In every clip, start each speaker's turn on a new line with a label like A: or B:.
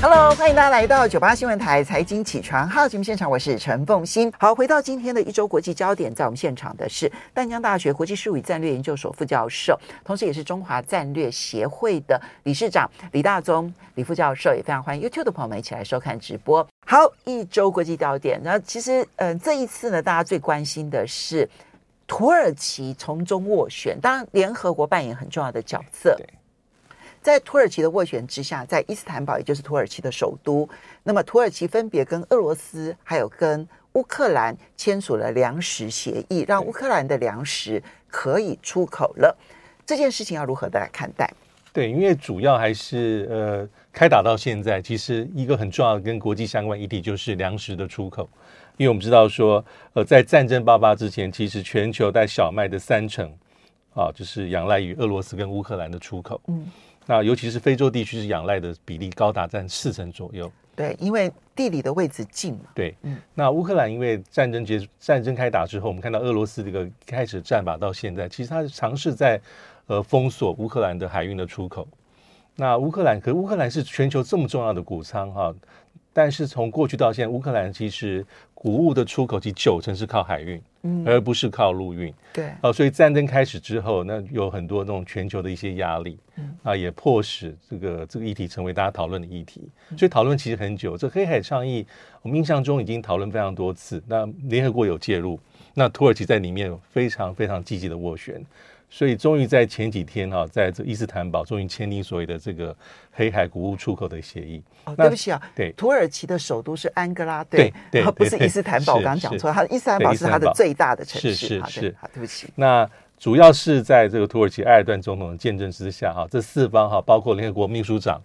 A: Hello，欢迎大家来到九八新闻台财经起床号节目现场，我是陈凤欣。好，回到今天的一周国际焦点，在我们现场的是淡江大学国际事务与战略研究所副教授，同时也是中华战略协会的理事长李大宗李副教授，也非常欢迎 YouTube 的朋友们一起来收看直播。好，一周国际焦点，然后其实，嗯、呃，这一次呢，大家最关心的是土耳其从中斡旋，当然联合国扮演很重要的角色。在土耳其的斡旋之下，在伊斯坦堡，也就是土耳其的首都，那么土耳其分别跟俄罗斯还有跟乌克兰签署了粮食协议，让乌克兰的粮食可以出口了。这件事情要如何的来看待？
B: 对，因为主要还是呃，开打到现在，其实一个很重要的跟国际相关议题就是粮食的出口，因为我们知道说，呃，在战争爆发之前，其实全球带小麦的三成啊，就是仰赖于俄罗斯跟乌克兰的出口。嗯。那尤其是非洲地区是仰赖的比例高达占四成左右。
A: 对，因为地理的位置近嘛。
B: 对，嗯。那乌克兰因为战争结束，战争开打之后，我们看到俄罗斯这个开始战法到现在，其实它是尝试在呃封锁乌克兰的海运的出口。那乌克兰，可乌克兰是全球这么重要的谷仓哈。但是从过去到现在，乌克兰其实谷物的出口其九成是靠海运，嗯，而不是靠陆运。
A: 对，
B: 啊、呃，所以战争开始之后，那有很多那种全球的一些压力，嗯，啊，也迫使这个这个议题成为大家讨论的议题。所以讨论其实很久。这黑海倡议，我们印象中已经讨论非常多次。那联合国有介入，那土耳其在里面非常非常积极的斡旋。所以，终于在前几天哈，在这伊斯坦堡，终于签订所谓的这个黑海谷物出口的协议。
A: 哦，对不起啊，
B: 对，
A: 土耳其的首都是安哥拉，
B: 对对，
A: 不是伊斯坦堡。我刚刚讲错，它伊斯坦堡是它的最大的城市。
B: 是是是，
A: 好，对不起。
B: 那主要是在这个土耳其埃尔段总统的见证之下哈，这四方哈，包括联合国秘书长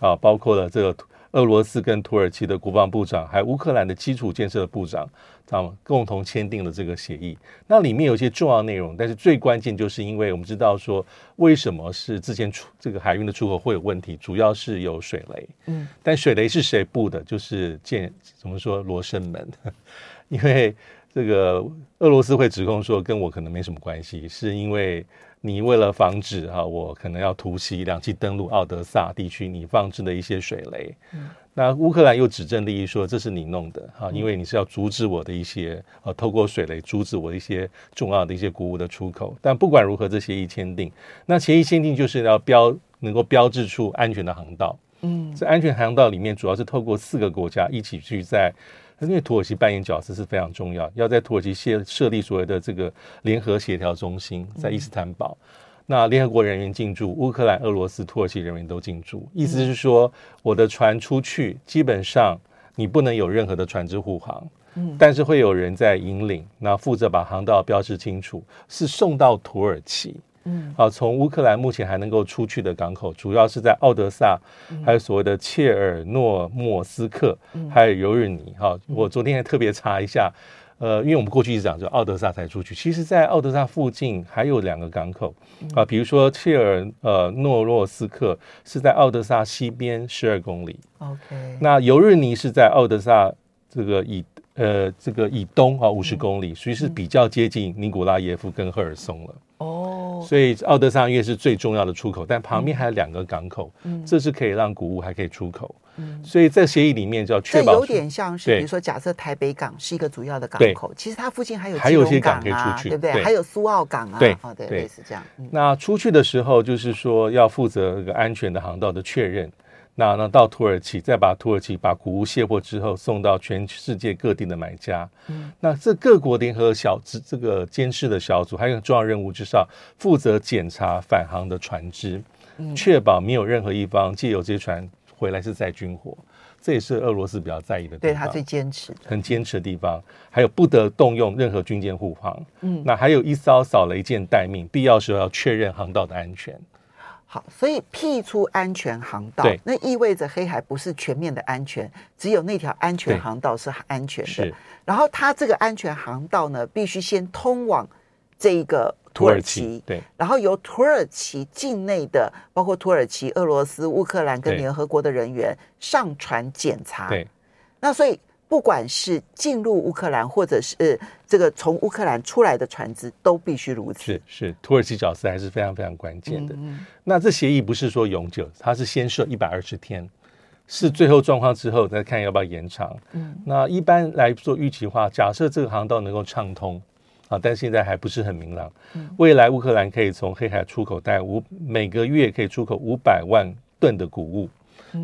B: 啊，包括了这个。俄罗斯跟土耳其的国防部长，还有乌克兰的基础建设的部长，他们共同签订了这个协议。那里面有一些重要内容，但是最关键就是因为我们知道说，为什么是之前出这个海运的出口会有问题，主要是有水雷。嗯，但水雷是谁布的？就是建怎么说罗生门，因为这个俄罗斯会指控说跟我可能没什么关系，是因为。你为了防止哈，我可能要突袭两栖登陆奥德萨地区，你放置的一些水雷。嗯、那乌克兰又指证利益说这是你弄的哈，因为你是要阻止我的一些呃，透过水雷阻止我的一些重要的一些谷物的出口。但不管如何，这协议签订，那协议签订就是要标能够标志出安全的航道。嗯，这安全航道里面主要是透过四个国家一起去在。因为土耳其扮演角色是非常重要，要在土耳其设设立所谓的这个联合协调中心，在伊斯坦堡，嗯、那联合国人员进驻，乌克兰、俄罗斯、土耳其人员都进驻，意思是说，我的船出去，基本上你不能有任何的船只护航，嗯，但是会有人在引领，那负责把航道标示清楚，是送到土耳其。嗯，好，从乌克兰目前还能够出去的港口，主要是在奥德萨，还有所谓的切尔诺莫斯克，还有尤日尼。哈，我昨天还特别查一下，呃，因为我们过去一直讲，就奥德萨才出去，其实，在奥德萨附近还有两个港口啊，比如说切尔呃诺洛斯克是在奥德萨西边十二公里，OK，那尤日尼是在奥德萨这个以呃这个以东啊五十公里，所以是比较接近尼古拉耶夫跟赫尔松了。哦，所以奥德萨因为是最重要的出口，但旁边还有两个港口，嗯，这是可以让谷物还可以出口，嗯，所以在协议里面就要确保，
A: 有点像是，比如说假设台北港是一个主要的港口，其实它附近还有
B: 还有一些港可以出去，
A: 对不对？还有苏澳港啊，
B: 对，
A: 对，类似这样。
B: 那出去的时候就是说要负责一个安全的航道的确认。那那到土耳其，再把土耳其把谷物卸货之后送到全世界各地的买家。嗯，那这各国联合小这这个监视的小组还有个重要任务，就是要负责检查返航的船只，确保没有任何一方借由这些船回来是载军火。这也是俄罗斯比较在意的地方，
A: 对他最坚持、
B: 很坚持的地方。还有不得动用任何军舰护航。嗯，那还有一艘扫雷舰待命，必要时候要确认航道的安全。
A: 好，所以辟出安全航道，那意味着黑海不是全面的安全，只有那条安全航道是安全的。然后它这个安全航道呢，必须先通往这一个土耳其，
B: 土耳其，对，
A: 然后由土耳其境内的，包括土耳其、俄罗斯、乌克兰跟联合国的人员上船检查。
B: 对，
A: 那所以不管是进入乌克兰，或者是、呃、这个从乌克兰出来的船只，都必须如此。
B: 是是，土耳其角色还是非常非常关键的。
A: 嗯嗯，
B: 那这协议不是说永久，它是先设一百二十天，是最后状况之后再看要不要延长。嗯，那一般来做预期的话，假设这个航道能够畅通啊，但现在还不是很明朗。嗯，未来乌克兰可以从黑海出口带五每个月可以出口五百万吨的谷物。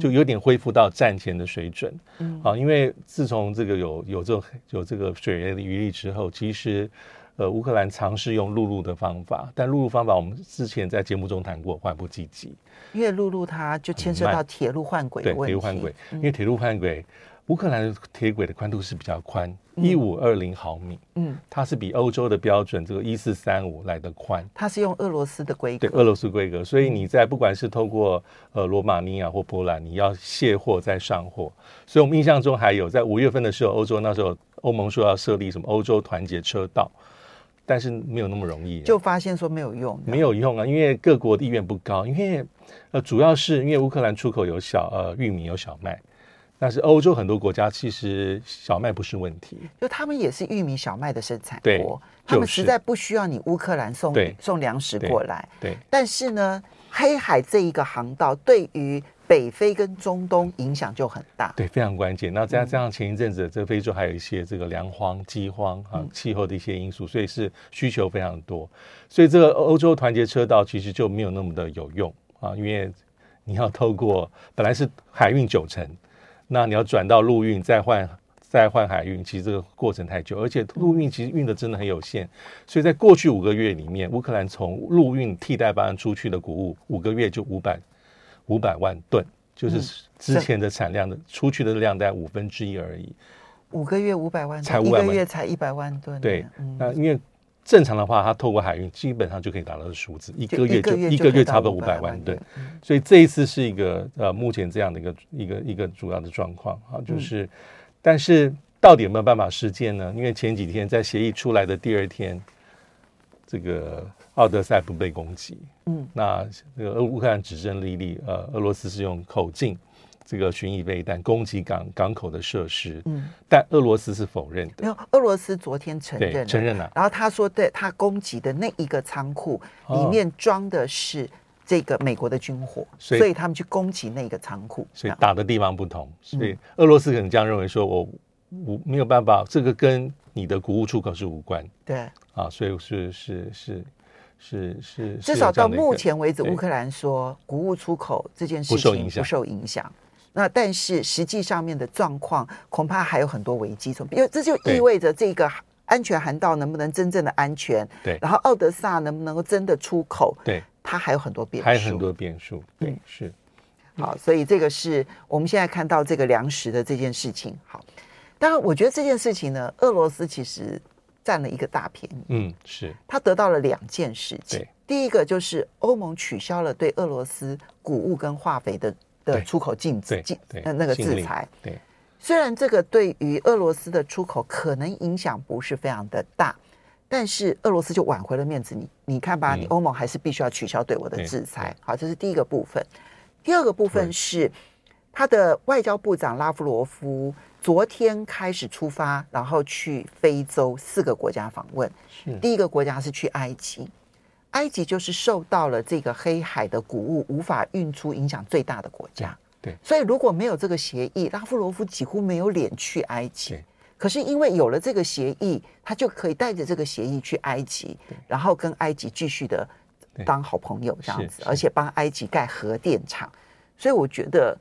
B: 就有点恢复到战前的水准，嗯，啊，因为自从这个有有这种有这个水源的余力之后，其实，呃，乌克兰尝试用陆路的方法，但陆路方法我们之前在节目中谈过，缓不积极，
A: 因为陆路它就牵涉到铁路换轨的问题，
B: 对，铁路换轨，因为铁路换轨。乌克兰的铁轨的宽度是比较宽，一五二零毫米，嗯，它是比欧洲的标准这个一四三五来的宽。
A: 它是用俄罗斯的规格，
B: 对，俄罗斯规格，所以你在不管是透过呃罗马尼亚或波兰，你要卸货再上货。所以我们印象中还有在五月份的时候，欧洲那时候欧盟说要设立什么欧洲团结车道，但是没有那么容易，
A: 就发现说没有用，
B: 没有用啊，因为各国的意愿不高，因为呃主要是因为乌克兰出口有小呃玉米有小麦。但是欧洲很多国家其实小麦不是问题，
A: 就他们也是玉米、小麦的生
B: 产国，
A: 他们实在不需要你乌克兰送送粮食过来。
B: 对，对
A: 但是呢，黑海这一个航道对于北非跟中东影响就很大，
B: 对，非常关键。那再加上前一阵子这个非洲还有一些这个粮荒、饥荒啊、气候的一些因素，所以是需求非常多。所以这个欧洲团结车道其实就没有那么的有用啊，因为你要透过本来是海运九成。那你要转到陆运，再换再换海运，其实这个过程太久，而且陆运其实运的真的很有限，所以在过去五个月里面，乌克兰从陆运替代方案出去的谷物，五个月就五百五百万吨，就是之前的产量的出去的量在五分之一而已。
A: 五个月五百万，
B: 才五
A: 个月才一百万吨。
B: 对，那因为。正常的话，它透过海运基本上就可以达到的数字，一个月就一个月差不多五百万吨。所以这一次是一个呃，目前这样的一个一个一个主要的状况啊，就是，但是到底有没有办法实践呢？因为前几天在协议出来的第二天，这个奥德赛不被攻击，嗯，那这个乌克兰指证莉莉，呃，俄罗斯是用口径。这个巡弋飞弹攻击港港口的设施，嗯，但俄罗斯是否认的。
A: 没有，俄罗斯昨天承认，
B: 承认了。
A: 然后他说，对他攻击的那一个仓库里面装的是这个美国的军火，所以，所以他们去攻击那个仓库。
B: 所以打的地方不同，所以俄罗斯可能这样认为，说我我没有办法，这个跟你的谷物出口是无关。
A: 对
B: 啊，所以是是是是是，
A: 至少到目前为止，乌克兰说谷物出口这件事情不受影响，不受影响。那但是实际上面的状况恐怕还有很多危机，因为这就意味着这个安全航道能不能真正的安全？
B: 对。
A: 然后奥德萨能不能够真的出口？
B: 对。
A: 它还有很多变数。
B: 还有很多变数。对，嗯、是。
A: 好，所以这个是我们现在看到这个粮食的这件事情。好，当然我觉得这件事情呢，俄罗斯其实占了一个大便宜。
B: 嗯，是。
A: 他得到了两件事情。第一个就是欧盟取消了对俄罗斯谷物跟化肥的。的出口禁止，禁呃那个制裁，
B: 对，
A: 虽然这个对于俄罗斯的出口可能影响不是非常的大，但是俄罗斯就挽回了面子。你你看吧，你欧盟还是必须要取消对我的制裁。好，这是第一个部分。第二个部分是他的外交部长拉夫罗夫昨天开始出发，然后去非洲四个国家访问。第一个国家是去埃及。埃及就是受到了这个黑海的谷物无法运出影响最大的国家，
B: 对，
A: 所以如果没有这个协议，拉夫罗夫几乎没有脸去埃及。可是因为有了这个协议，他就可以带着这个协议去埃及，然后跟埃及继续的当好朋友这样子，而且帮埃及盖核电厂。所以我觉得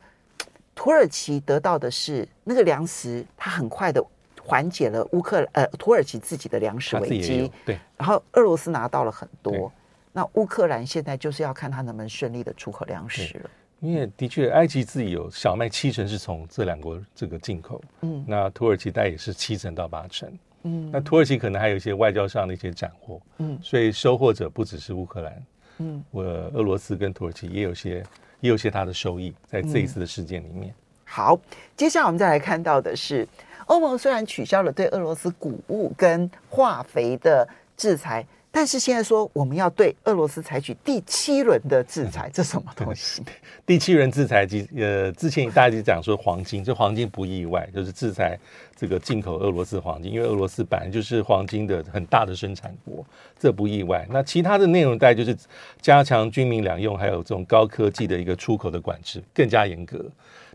A: 土耳其得到的是那个粮食，它很快的。缓解了乌克呃土耳其自己的粮食危机，
B: 对，
A: 然后俄罗斯拿到了很多，那乌克兰现在就是要看他能不能顺利的出口粮食了。
B: 因为的确，埃及自己有小麦七成是从这两国这个进口，嗯，那土耳其大概也是七成到八成，嗯，那土耳其可能还有一些外交上的一些斩获，嗯，所以收获者不只是乌克兰，嗯，我俄罗斯跟土耳其也有些也有些它的收益在这一次的事件里面。嗯、
A: 好，接下来我们再来看到的是。欧盟虽然取消了对俄罗斯谷物跟化肥的制裁，但是现在说我们要对俄罗斯采取第七轮的制裁，这什么东西？
B: 第七轮制裁，呃，之前大家就讲说黄金，这黄金不意外，就是制裁这个进口俄罗斯黄金，因为俄罗斯本来就是黄金的很大的生产国，这不意外。那其他的内容大概就是加强军民两用，还有这种高科技的一个出口的管制更加严格。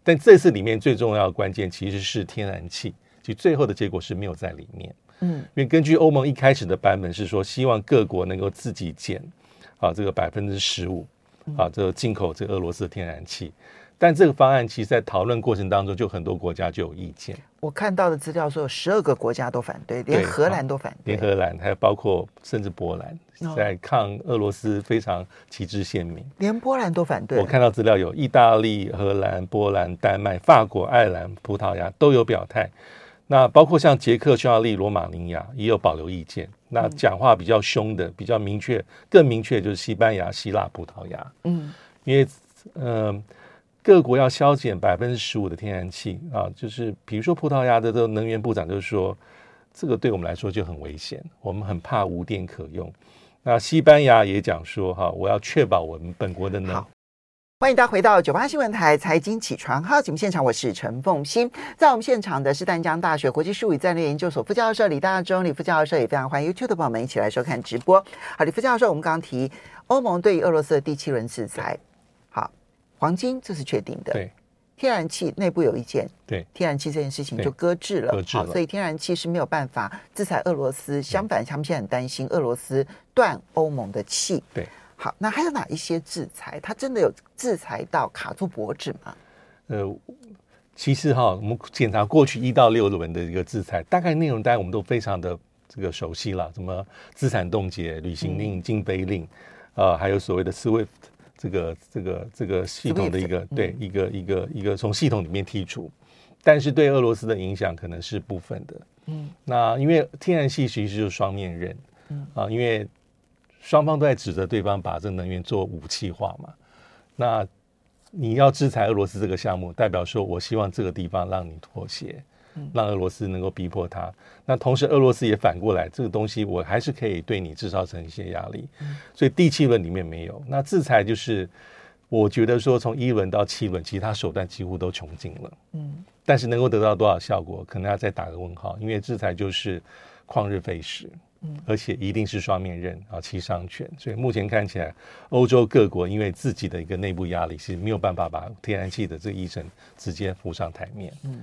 B: 但这次里面最重要的关键其实是天然气，其实最后的结果是没有在里面。嗯，因为根据欧盟一开始的版本是说，希望各国能够自己减啊这个百分之十五啊这个进口这个俄罗斯的天然气，但这个方案其实，在讨论过程当中，就很多国家就有意见。
A: 我看到的资料说，有十二个国家都反对，连荷兰都反对，
B: 连荷兰还有包括甚至波兰，在抗俄罗斯非常旗帜鲜明，
A: 连波兰都反对。
B: 我看到资料有意大利、荷兰、波兰、丹麦、法国、爱尔兰、葡萄牙都有表态。那包括像捷克、匈牙利、罗马尼亚也有保留意见。那讲话比较凶的、比较明确、更明确就是西班牙、希腊、葡萄牙。嗯，因为呃，各国要削减百分之十五的天然气啊，就是比如说葡萄牙的这个能源部长就是说，这个对我们来说就很危险，我们很怕无电可用。那西班牙也讲说哈，我要确保我们本国的能。
A: 欢迎大家回到九八新闻台财经起床号节目现场，我是陈凤欣。在我们现场的是淡江大学国际事务与战略研究所副教授李大中，李副教授也非常欢迎 YouTube 的朋友们一起来收看直播。好，李副教授，我们刚刚提欧盟对于俄罗斯的第七轮制裁，好，黄金这是确定的，
B: 对，
A: 天然气内部有意见，
B: 对，
A: 天然气这件事情就搁置了，
B: 搁置了，
A: 好，所以天然气是没有办法制裁俄罗斯，相反，他们现在很担心俄罗斯断欧盟的气，
B: 对。
A: 好，那还有哪一些制裁？它真的有制裁到卡住脖子吗？
B: 呃，其实哈，我们检查过去一到六轮的一个制裁，大概内容大家我们都非常的这个熟悉了，什么资产冻结、旅行令、禁飞令，啊、嗯呃，还有所谓的 SWIFT 这个这个这个系统的一个对、嗯、一个一个一个从系统里面剔除，但是对俄罗斯的影响可能是部分的。嗯，那因为天然气其实就是双面刃，嗯啊，因为。双方都在指责对方把这个能源做武器化嘛？那你要制裁俄罗斯这个项目，代表说我希望这个地方让你妥协，让俄罗斯能够逼迫他。那同时俄罗斯也反过来，这个东西我还是可以对你制造成一些压力。所以第七轮里面没有。那制裁就是，我觉得说从一轮到七轮，其他手段几乎都穷尽了。嗯，但是能够得到多少效果，可能要再打个问号，因为制裁就是旷日费时。嗯，而且一定是双面刃啊，七伤拳。所以目前看起来，欧洲各国因为自己的一个内部压力，是没有办法把天然气的这个议程直接浮上台面。嗯，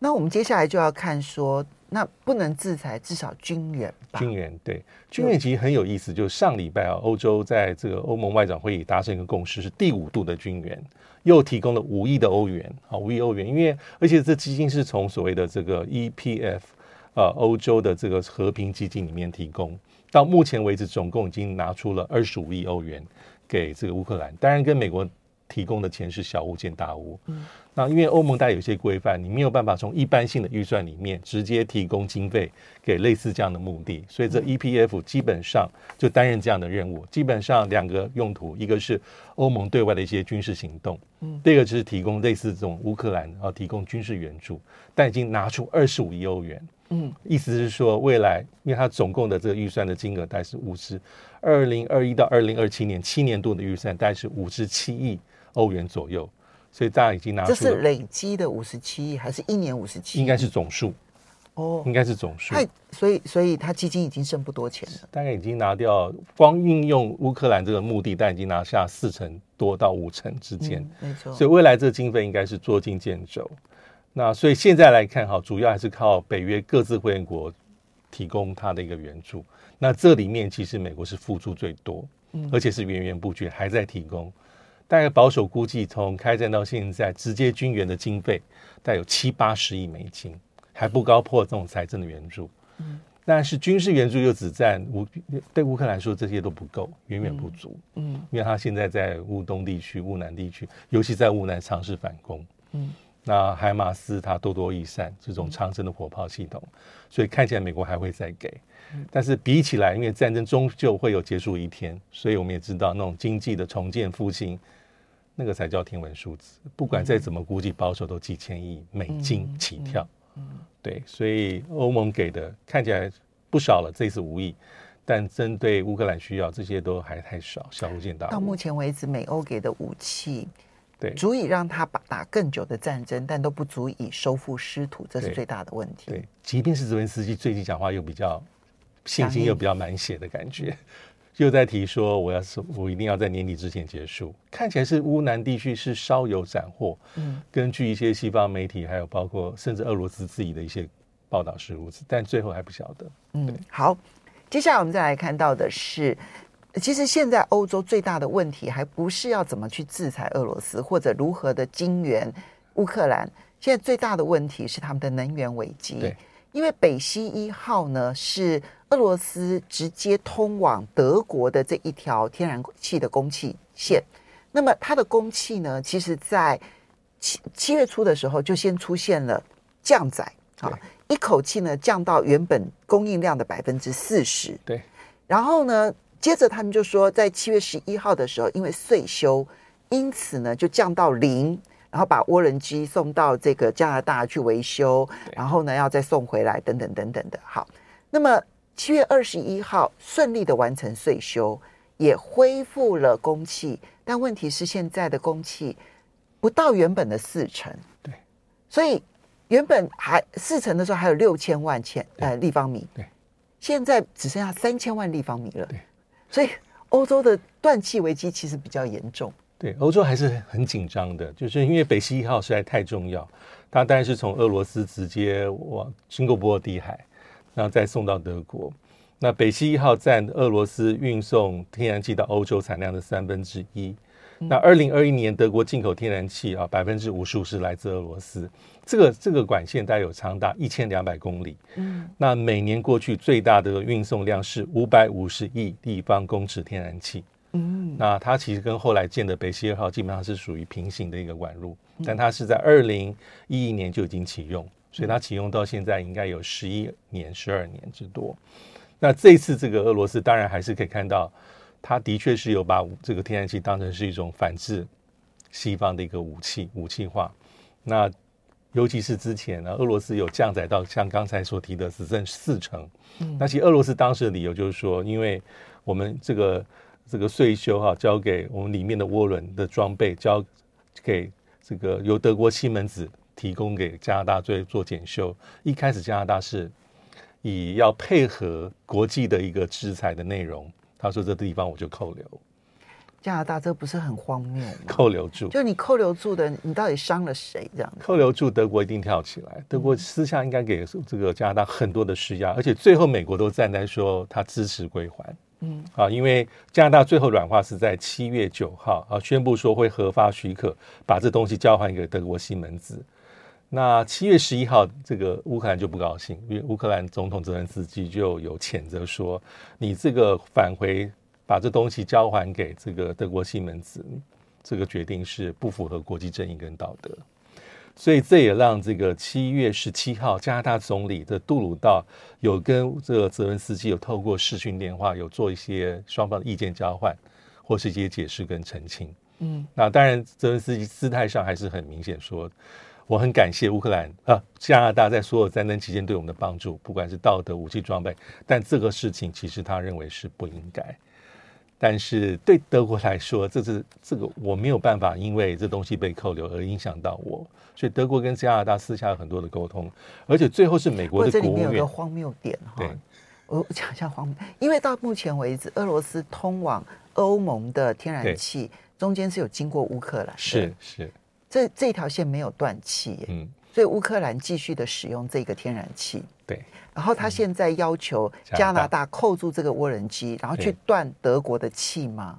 A: 那我们接下来就要看说，那不能制裁，至少军援吧？
B: 军援对，军援其实很有意思。就是上礼拜啊，欧洲在这个欧盟外长会议达成一个共识，是第五度的军援，又提供了五亿的欧元啊，五亿欧元。因为而且这基金是从所谓的这个 EPF。呃，欧洲的这个和平基金里面提供，到目前为止总共已经拿出了二十五亿欧元给这个乌克兰。当然，跟美国提供的钱是小巫见大巫。嗯，那因为欧盟大概有些规范，你没有办法从一般性的预算里面直接提供经费给类似这样的目的，所以这 EPF 基本上就担任这样的任务。基本上两个用途，一个是欧盟对外的一些军事行动，嗯，第二个就是提供类似这种乌克兰啊提供军事援助，但已经拿出二十五亿欧元。嗯，意思是说，未来因为它总共的这个预算的金额大概是五十，二零二一到二零二七年七年度的预算大概是五十七亿欧元左右，所以大家已经拿出。这
A: 是累积的五十七亿，还是一年五十七亿？
B: 应该是总数哦，应该是总数。
A: 所以，所以他基金已经剩不多钱了，
B: 大概已经拿掉，光运用乌克兰这个目的，但已经拿下四成多到五成之间，
A: 嗯，没错。
B: 所以未来这个经费应该是捉襟见肘。那所以现在来看哈，主要还是靠北约各自会员国提供它的一个援助。那这里面其实美国是付出最多，嗯，而且是源源不绝，还在提供。大概保守估计，从开战到现在，直接军援的经费大概有七八十亿美金，还不高破这种财政的援助。嗯，但是军事援助又只占乌对乌克兰说这些都不够，远远不足。嗯，因为他现在在乌东地区、乌南地区，尤其在乌南尝试反攻。嗯。那海马斯它多多益善，这种长程的火炮系统，所以看起来美国还会再给。但是比起来，因为战争终究会有结束一天，所以我们也知道那种经济的重建复兴，那个才叫天文数字。不管再怎么估计，保守都几千亿美金起跳。对，所以欧盟给的看起来不少了，这次五亿。但针对乌克兰需要，这些都还太少，小巫见大巫。
A: 到目前为止，美欧给的武器，
B: 对，
A: 足以让他把打更久的战争，但都不足以收复失土，这是最大的问题。
B: 对，对，即便是泽连斯基最近讲话又比较信心又比较满血的感觉，又在提说我要是我一定要在年底之前结束，看起来是乌南地区是稍有斩获。嗯，根据一些西方媒体，还有包括甚至俄罗斯自己的一些报道是如此，但最后还不晓得。
A: 嗯，好。接下来我们再来看到的是，其实现在欧洲最大的问题还不是要怎么去制裁俄罗斯，或者如何的经援乌克兰。现在最大的问题是他们的能源危机。对，因为北溪一号呢是俄罗斯直接通往德国的这一条天然气的供气线。那么它的供气呢，其实在七七月初的时候就先出现了降载啊。一口气呢降到原本供应量的百分之四十，
B: 对。
A: 然后呢，接着他们就说，在七月十一号的时候，因为岁修，因此呢就降到零，然后把涡轮机送到这个加拿大去维修，然后呢要再送回来，等等等等的。好，那么七月二十一号顺利的完成岁修，也恢复了供气，但问题是现在的供气不到原本的四成，
B: 对，
A: 所以。原本还四成的时候还有六千万千呃立方米，
B: 对，
A: 现在只剩下三千万立方米了，
B: 对，
A: 所以欧洲的断气危机其实比较严重。
B: 对，欧洲还是很紧张的，就是因为北溪一号实在太重要，它当然是从俄罗斯直接往经过波罗的海，然后再送到德国。那北溪一号占俄罗斯运送天然气到欧洲产量的三分之一。那二零二一年德国进口天然气啊，百分之五十五是来自俄罗斯。这个这个管线带有长达一千两百公里。嗯，那每年过去最大的运送量是五百五十亿立方公尺天然气。嗯，那它其实跟后来建的北溪二号基本上是属于平行的一个管路，但它是在二零一一年就已经启用，所以它启用到现在应该有十一年、十二年之多。那这次这个俄罗斯当然还是可以看到。他的确是有把这个天然气当成是一种反制西方的一个武器，武器化。那尤其是之前呢，俄罗斯有降载到像刚才所提的只剩四成。嗯，那其实俄罗斯当时的理由就是说，因为我们这个这个税修哈，交给我们里面的涡轮的装备交给这个由德国西门子提供给加拿大做做检修。一开始加拿大是以要配合国际的一个制裁的内容。他说：“这地方我就扣留。”
A: 加拿大这不是很荒谬吗？
B: 扣留住，
A: 就你扣留住的，你到底伤了谁？这样
B: 扣留住，德国一定跳起来。德国私下应该给这个加拿大很多的施压，而且最后美国都站在说他支持归还。嗯，啊，因为加拿大最后软化是在七月九号啊，宣布说会核发许可，把这东西交还给德国西门子。那七月十一号，这个乌克兰就不高兴，因为乌克兰总统泽连斯基就有谴责说：“你这个返回把这东西交还给这个德国西门子，这个决定是不符合国际正义跟道德。”所以这也让这个七月十七号，加拿大总理的杜鲁道有跟这个泽连斯基有透过视讯电话，有做一些双方的意见交换，或是一些解释跟澄清。嗯，那当然泽连斯基姿态上还是很明显说。我很感谢乌克兰啊，加拿大在所有战争期间对我们的帮助，不管是道德、武器装备，但这个事情其实他认为是不应该。但是对德国来说，这是这个我没有办法，因为这东西被扣留而影响到我，所以德国跟加拿大私下有很多的沟通，而且最后是美国的国务院。这里面
A: 有个荒谬点哈，对我讲一下荒谬，因为到目前为止，俄罗斯通往欧盟的天然气中间是有经过乌克兰，
B: 是是。
A: 这这条线没有断气，嗯，所以乌克兰继续的使用这个天然气，
B: 对。
A: 然后他现在要求加拿大扣住这个涡轮机，然后去断德国的气吗？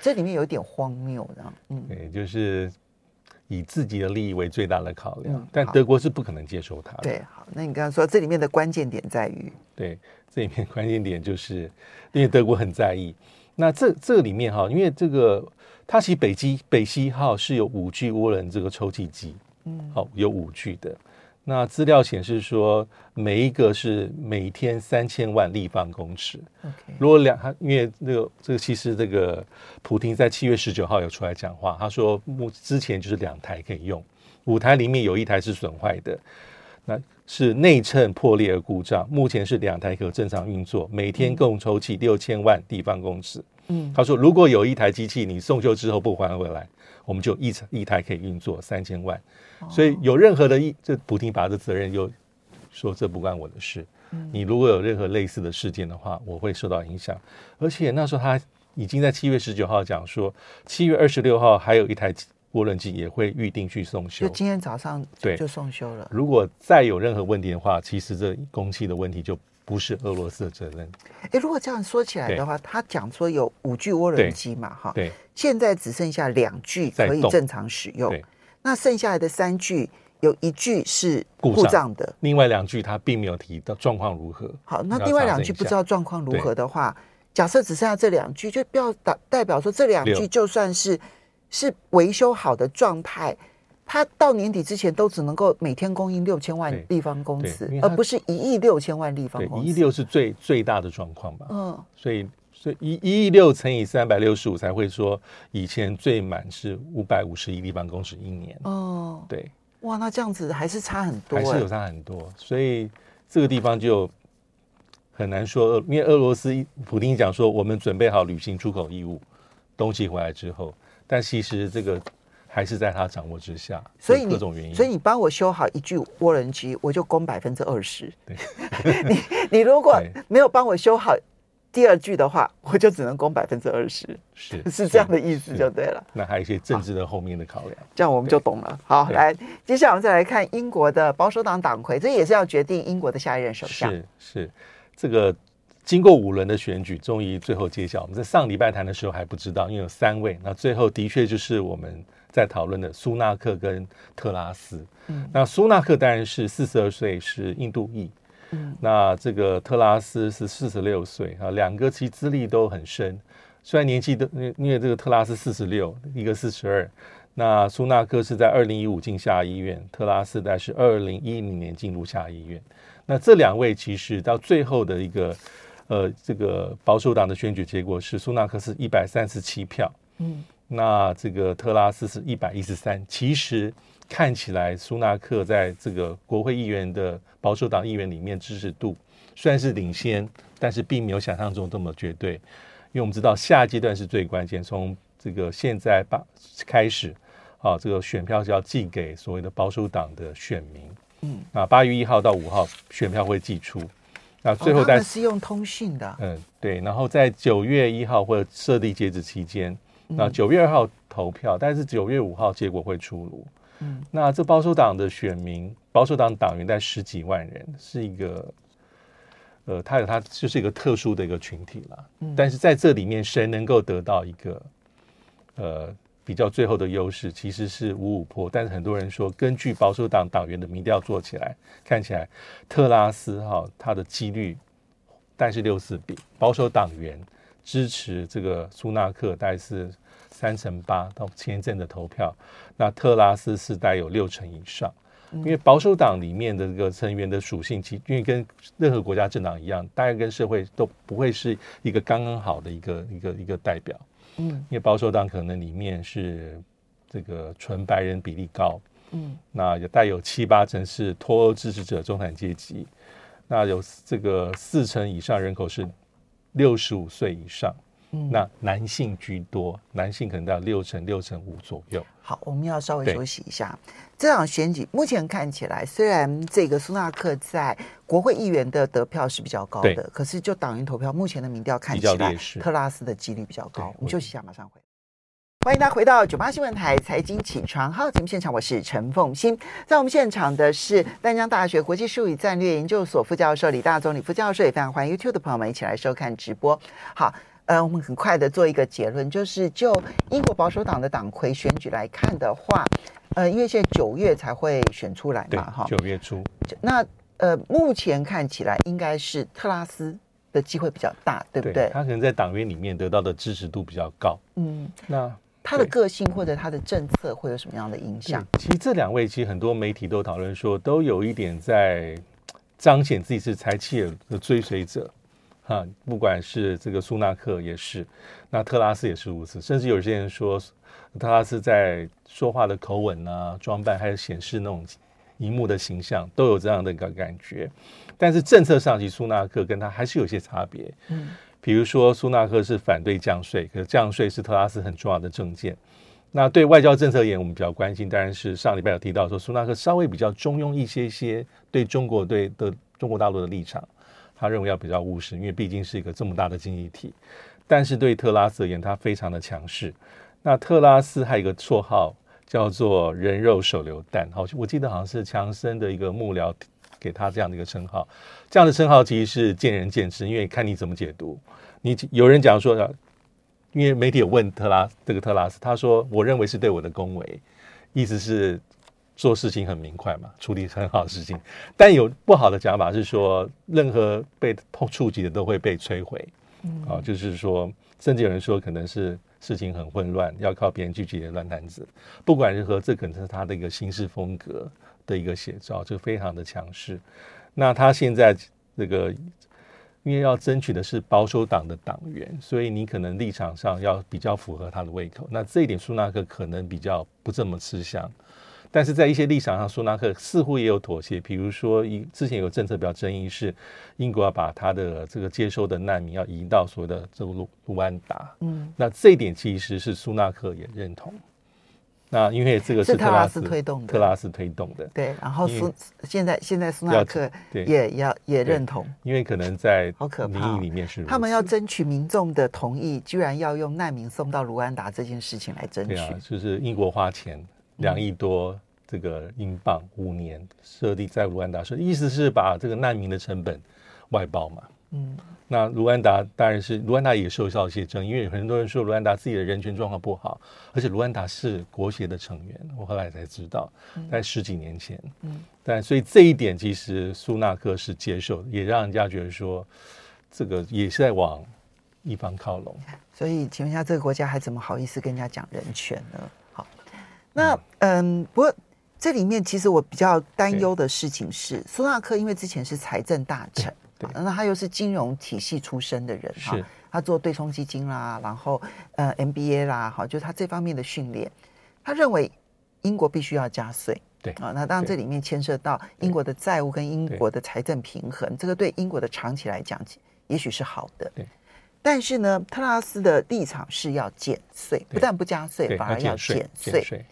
A: 这里面有点荒谬，这样，嗯，
B: 对，就是以自己的利益为最大的考量，嗯、但德国是不可能接受它的。
A: 对，好，那你刚刚说这里面的关键点在于，
B: 对，这里面关键点就是因为德国很在意。那这这里面哈，因为这个。它其实北机北溪号是有五具涡轮这个抽气机，嗯，好，有五具的。那资料显示说，每一个是每天三千万立方公尺。如果两，因为那个这个其实这个普丁在七月十九号有出来讲话，他说目之前就是两台可以用，五台里面有一台是损坏的。那是内衬破裂而故障，目前是两台可正常运作，每天共抽气六千万立方公尺。嗯，他说如果有一台机器你送修之后不还回来，我们就一台一台可以运作三千万。所以有任何的一这补丁把的责任又说这不关我的事。你如果有任何类似的事件的话，我会受到影响。而且那时候他已经在七月十九号讲说，七月二十六号还有一台涡轮机也会预定去送修。
A: 就今天早上对就送修了。
B: 如果再有任何问题的话，其实这工期的问题就不是俄罗斯的责任。
A: 哎，如果这样说起来的话，他讲说有五具涡轮机嘛，哈，对，现在只剩下两具可以正常使用，那剩下来的三具。有一具是故障的，
B: 另外两具他并没有提到状况如何。
A: 好，那另外两具不知道状况如何的话，假设只剩下这两具，就不要代代表说这两具就算是是维修好的状态，它到年底之前都只能够每天供应六千万立方公尺，而不是一亿六千万立方公尺。
B: 一亿六是最最大的状况吧？嗯，所以所以一一亿六乘以三百六十五才会说以前最满是五百五十亿立方公尺一年。哦，对。
A: 哇，那这样子还是差很多，
B: 还是有差很多，所以这个地方就很难说。因为俄罗斯普丁讲说，我们准备好履行出口义务，东西回来之后，但其实这个还是在他掌握之下，
A: 所以
B: 各种原因。
A: 所以你帮我修好一具涡轮机，我就供百分之二十。对，你你如果没有帮我修好。第二句的话，我就只能供百分之二十，是 是这样的意思就对了。
B: 那还有一些政治的后面的考量，
A: 这样我们就懂了。好，来，接下来我们再来看英国的保守党党魁，这也是要决定英国的下一任首相。
B: 是是，这个经过五轮的选举，终于最后揭晓。我们在上礼拜谈的时候还不知道，因为有三位。那最后的确就是我们在讨论的苏纳克跟特拉斯。嗯，那苏纳克当然是四十二岁，是印度裔。那这个特拉斯是四十六岁啊，两个其资历都很深，虽然年纪都因为这个特拉斯四十六，一个四十二，那苏纳克是在二零一五进下议院，特拉斯在是二零一零年进入下议院。那这两位其实到最后的一个呃这个保守党的选举结果是苏纳克是一百三十七票，嗯，那这个特拉斯是一百一十三，其实。看起来苏纳克在这个国会议员的保守党议员里面支持度虽然是领先，但是并没有想象中这么绝对。因为我们知道下阶段是最关键，从这个现在八开始，啊，这个选票是要寄给所谓的保守党的选民。嗯，啊，八月一号到五号选票会寄出，那最后在、哦、
A: 是用通讯的。
B: 嗯，对。然后在九月一号或者设立截止期间，那九月二号投票，但是九月五号结果会出炉。嗯，那这保守党的选民，保守党党员在十几万人，是一个，呃，他有他就是一个特殊的一个群体了。嗯，但是在这里面，谁能够得到一个，呃，比较最后的优势，其实是五五坡。但是很多人说，根据保守党党员的民调做起来，看起来特拉斯哈他的几率，大概是六四比，保守党员支持这个苏纳克，大概是。三成八到前一阵的投票，那特拉斯是带有六成以上，因为保守党里面的这个成员的属性，其因为跟任何国家政党一样，大概跟社会都不会是一个刚刚好的一个一个一个代表，嗯，因为保守党可能里面是这个纯白人比例高，嗯，那也带有七八成是脱欧支持者中产阶级，那有这个四成以上人口是六十五岁以上。那男性居多，男性可能到六成六成五左右。
A: 好，我们要稍微休息一下。这场选举目前看起来，虽然这个苏纳克在国会议员的得票是比较高的，可是就党员投票，目前的民调看起来，特拉斯的几率比较高。我们休息一下，马上回来。欢迎大家回到九八新闻台财经起床号节目现场，我是陈凤欣。在我们现场的是淡江大学国际事务与战略研究所副教授李大宗李副教授，也非常欢迎 YouTube 的朋友们一起来收看直播。好。呃，我们很快的做一个结论，就是就英国保守党的党魁选举来看的话，呃，因为现在九月才会选出来嘛，哈，
B: 九月初。
A: 那呃，目前看起来应该是特拉斯的机会比较大，对不对？对，
B: 他可能在党员里面得到的支持度比较高。
A: 嗯，那他的个性或者他的政策会有什么样的影响？
B: 其实这两位，其实很多媒体都讨论说，都有一点在彰显自己是柴契尔的追随者。哈，不管是这个苏纳克也是，那特拉斯也是如此，甚至有些人说，特拉斯在说话的口吻啊、装扮，还有显示那种荧幕的形象，都有这样的一个感觉。但是政策上，其实苏纳克跟他还是有些差别。嗯，比如说苏纳克是反对降税，可是降税是特拉斯很重要的政见。那对外交政策而言，我们比较关心，当然是上礼拜有提到说，苏纳克稍微比较中庸一些些，对中国对的中国大陆的立场，他认为要比较务实，因为毕竟是一个这么大的经济体。但是对特拉斯而言，他非常的强势。那特拉斯还有一个绰号叫做“人肉手榴弹”，好，我记得好像是强森的一个幕僚。给他这样的一个称号，这样的称号其实是见仁见智，因为看你怎么解读。你有人讲说，因为媒体有问特拉这个特拉斯，他说：“我认为是对我的恭维，意思是做事情很明快嘛，处理很好的事情。”但有不好的讲法是说，任何被碰触及的都会被摧毁。嗯，啊，就是说，甚至有人说可能是事情很混乱，要靠别人聚集的乱摊子。不管如何，这可能是他的一个行事风格。的一个写照，就非常的强势。那他现在这个，因为要争取的是保守党的党员，所以你可能立场上要比较符合他的胃口。那这一点，苏纳克可能比较不这么吃香。但是在一些立场上，苏纳克似乎也有妥协。比如说，一之前有政策比较争议是，英国要把他的这个接收的难民要移到所谓的这个卢卢安达。嗯，那这一点其实是苏纳克也认同。那因为这个是特拉斯推动的，特拉斯推动的，
A: 对。然后苏现在现在苏纳克也要也认同，
B: 因为可能在民意里面是
A: 他们要争取民众的同意，居然要用难民送到卢安达这件事情来争取。
B: 对啊，就是英国花钱两亿多这个英镑五年设立在卢安达，说意思是把这个难民的成本外包嘛。嗯。那卢安达当然是卢安达也受到一些争议，因为很多人说卢安达自己的人权状况不好，而且卢安达是国协的成员，我后来才知道，在十几年前，嗯，但所以这一点其实苏纳克是接受的，也让人家觉得说这个也是在往一方靠拢。
A: 所以请问一下，这个国家还怎么好意思跟人家讲人权呢？好，那嗯，不过这里面其实我比较担忧的事情是，苏纳克因为之前是财政大臣。那他又是金融体系出身的人哈，他做对冲基金啦，然后呃 MBA 啦，哈，就是他这方面的训练，他认为英国必须要加税，
B: 对
A: 啊，那当然这里面牵涉到英国的债务跟英国的财政平衡，这个对英国的长期来讲，也许是好的，对。但是呢，特拉斯的立场是要减税，不但不加税，反而要减税。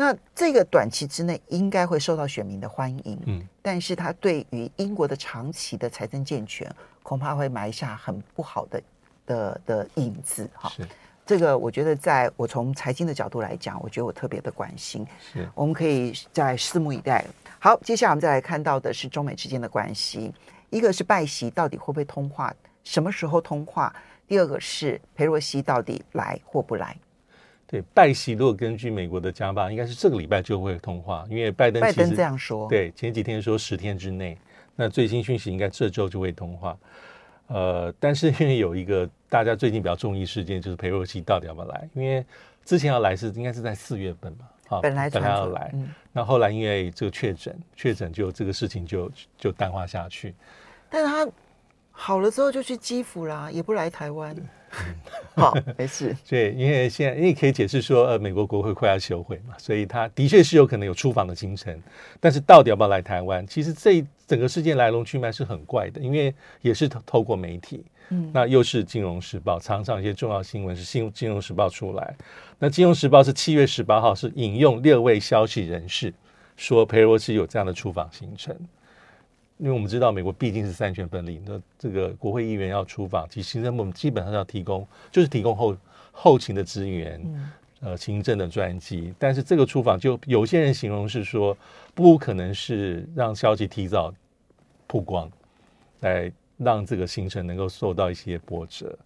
A: 那这个短期之内应该会受到选民的欢迎，嗯，但是他对于英国的长期的财政健全，恐怕会埋下很不好的的的影子，哈。是，这个我觉得，在我从财经的角度来讲，我觉得我特别的关心，是，我们可以再拭目以待。好，接下来我们再来看到的是中美之间的关系，一个是拜习到底会不会通话，什么时候通话？第二个是裴若曦到底来或不来？
B: 对，拜习如果根据美国的讲法，应该是这个礼拜就会通话，因为拜登
A: 拜登这样说。
B: 对，前几天说十天之内，那最新讯息应该这周就会通话。呃，但是因为有一个大家最近比较重意事件，就是裴洛西到底要不要来？因为之前要来是应该是在四月份嘛，啊，
A: 本来
B: 本来要来，嗯，那后来因为这个确诊，确诊就这个事情就就淡化下去。
A: 但是他好了之后就去基辅啦，也不来台湾。好，没事。
B: 对，因为现在因为可以解释说，呃，美国国会快要休会嘛，所以他的确是有可能有出访的行程。但是到底要不要来台湾？其实这整个事件来龙去脉是很怪的，因为也是透透过媒体，嗯，那又是《金融时报》，常常一些重要新闻是《新金融时报》出来。那《金融时报》是七月十八号是引用六位消息人士说，裴洛西有这样的出访行程。因为我们知道美国毕竟是三权分立，那这个国会议员要出访，其实行政部门基本上要提供，就是提供后后勤的资源，嗯、呃，行政的专机。但是这个出访，就有些人形容是说，不可能是让消息提早曝光，来让这个行程能够受到一些波折。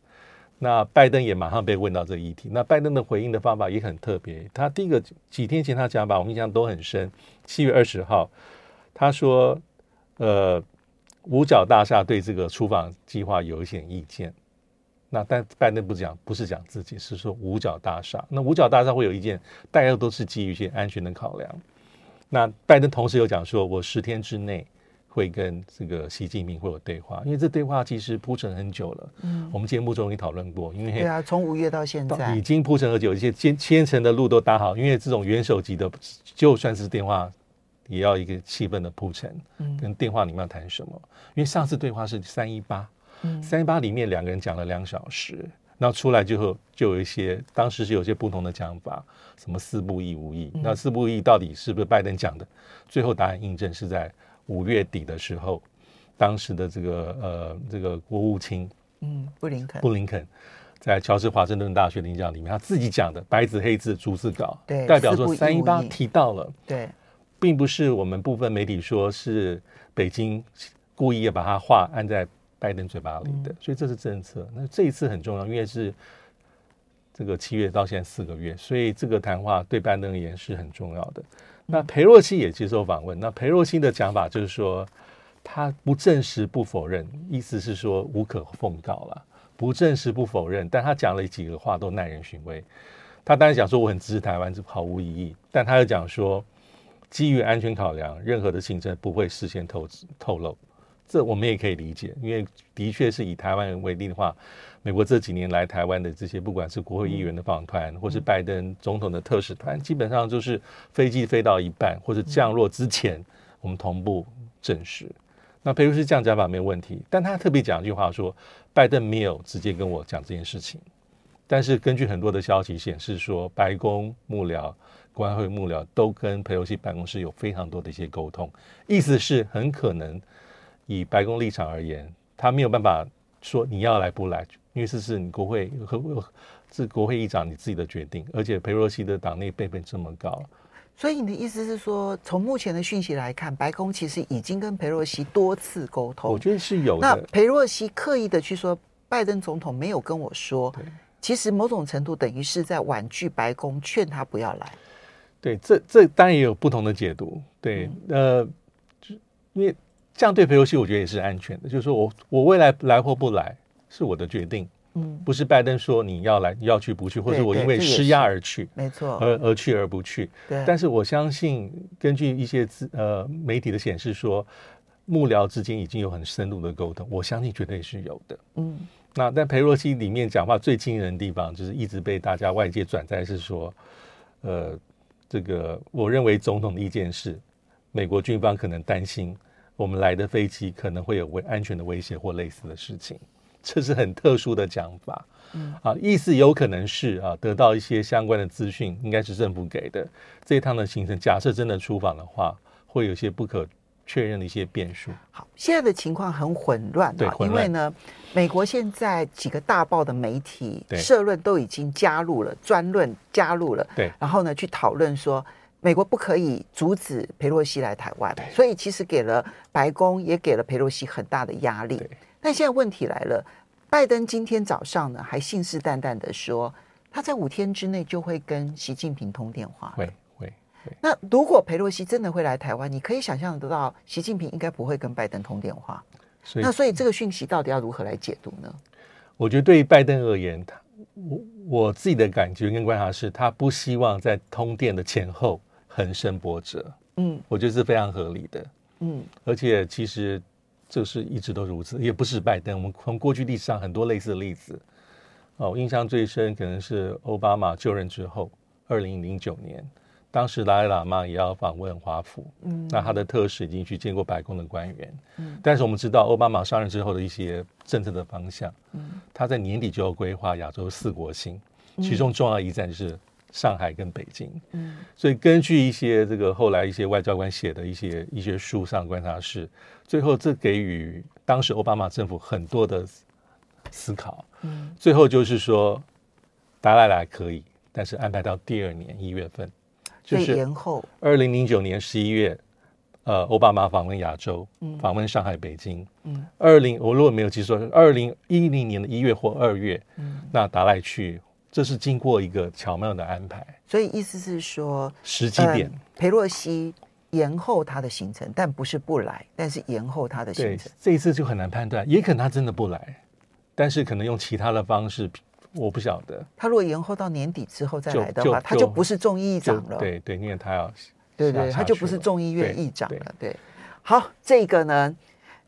B: 那拜登也马上被问到这个议题，那拜登的回应的方法也很特别。他第一个几天前他讲吧，我印象都很深。七月二十号，他说。呃，五角大厦对这个出访计划有一些意见。那但拜登不讲，不是讲自己，是说五角大厦。那五角大厦会有意见，大家都是基于一些安全的考量。那拜登同时又讲说，我十天之内会跟这个习近平会有对话，因为这对话其实铺陈很久了。嗯，我们节目中也讨论过，因为对
A: 啊，从五月到现在
B: 已经铺陈很久，一些千千层的路都搭好。因为这种元首级的，就算是电话。也要一个气氛的铺陈，嗯，跟电话里面要谈什么？因为上次对话是三一八，嗯，三一八里面两个人讲了两小时，那出来之后就有一些当时是有些不同的讲法，什么四不一无意，嗯、那四不一到底是不是拜登讲的？最后答案印证是在五月底的时候，当时的这个呃这个国务卿，
A: 嗯，布林肯，
B: 布林肯。在乔治华盛顿大学的演讲里面，他自己讲的白纸黑字逐字稿，
A: 对，
B: 代表说三一八提到了，
A: 对，
B: 并不是我们部分媒体说是北京故意要把他话按在拜登嘴巴里的，嗯、所以这是政策。那这一次很重要，因为是这个七月到现在四个月，所以这个谈话对拜登而言是很重要的。那裴洛西也接受访问，那裴洛西的讲法就是说，他不证实不否认，意思是说无可奉告了。不证实不否认，但他讲了几个话都耐人寻味。他当然讲说我很支持台湾，这毫无疑义。但他又讲说，基于安全考量，任何的行程不会事先透透露。这我们也可以理解，因为的确是以台湾为例的话，美国这几年来台湾的这些，不管是国会议员的访团，或是拜登总统的特使团，基本上就是飞机飞到一半或者降落之前，我们同步证实。那佩洛西这样讲法没有问题，但他特别讲一句话说，拜登没有直接跟我讲这件事情，但是根据很多的消息显示说，白宫幕僚、国安会幕僚都跟裴洛西办公室有非常多的一些沟通，意思是很可能以白宫立场而言，他没有办法说你要来不来，因为这是你国会和是国会议长你自己的决定，而且裴洛西的党内辈分这么高。
A: 所以你的意思是说，从目前的讯息来看，白宫其实已经跟裴洛西多次沟通。
B: 我觉得是有的。
A: 那裴洛西刻意的去说，拜登总统没有跟我说，其实某种程度等于是在婉拒白宫，劝他不要来。
B: 对，这这当然也有不同的解读。对，嗯、呃，因为这样对裴洛西，我觉得也是安全的。就是说我我未来来或不来是我的决定。嗯，不是拜登说你要来要去不去，或者我因为施压而去，
A: 没错，
B: 而而去而不去。
A: 对，
B: 但是我相信，根据一些资呃媒体的显示说，幕僚之间已经有很深入的沟通，我相信绝对是有的。嗯，那但裴洛西里面讲话最惊人的地方，就是一直被大家外界转载是说，呃，这个我认为总统的意见是，美国军方可能担心我们来的飞机可能会有危安全的威胁或类似的事情。这是很特殊的讲法，嗯啊，意思有可能是啊，得到一些相关的资讯，应该是政府给的。这一趟的行程，假设真的出访的话，会有些不可确认的一些变数。
A: 好，现在的情况很混乱，
B: 对，
A: 因为呢，美国现在几个大报的媒体社论都已经加入了专论，加入了，
B: 对，
A: 然后呢，去讨论说美国不可以阻止佩洛西来台
B: 湾，
A: 所以其实给了白宫也给了佩洛西很大的压力。但现在问题来了，拜登今天早上呢还信誓旦旦的说，他在五天之内就会跟习近平通
B: 电话。
A: 那如果裴洛西真的会来台湾，你可以想象得到，习近平应该不会跟拜登通电话。所以那所以这个讯息到底要如何来解读呢？
B: 我觉得对于拜登而言，他我我自己的感觉跟观察是，他不希望在通电的前后横生波折。嗯，我觉得是非常合理的。嗯，而且其实。这是一直都如此，也不是拜登。我们从过去历史上很多类似的例子，哦，我印象最深可能是奥巴马就任之后，二零零九年，当时达赖喇嘛也要访问华府，嗯，那他的特使已经去见过白宫的官员，嗯，但是我们知道奥巴马上任之后的一些政策的方向，嗯，他在年底就要规划亚洲四国行，其中重要一站就是。上海跟北京，嗯，所以根据一些这个后来一些外交官写的一些一些书上观察是，最后这给予当时奥巴马政府很多的思考，嗯，最后就是说达赖来可以，但是安排到第二年一月份，就是
A: 延后。
B: 二零零九年十一月，呃，奥巴马访问亚洲，嗯，访问上海、北京，嗯，二零我如果没有记错，二零一零年的一月或二月，嗯，那达赖去。这是经过一个巧妙的安排，
A: 所以意思是说，
B: 时机点，
A: 裴洛西延后他的行程，但不是不来，但是延后他的行程。
B: 这一次就很难判断，也可能他真的不来，但是可能用其他的方式，我不晓得。
A: 他如果延后到年底之后再来的话，就他就不是众议长了。
B: 对对，因为他要，
A: 对对，他就不是众议院议长了。对，好，这个呢，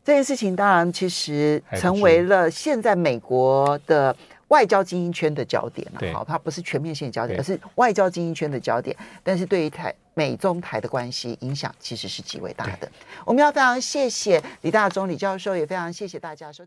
A: 这件事情当然其实成为了现在美国的。外交精英圈的焦点了，好，它不是全面性的焦点，而是外交精英圈的焦点。但是对于台美中台的关系影响其实是极为大的。我们要非常谢谢李大中李教授，也非常谢谢大家收。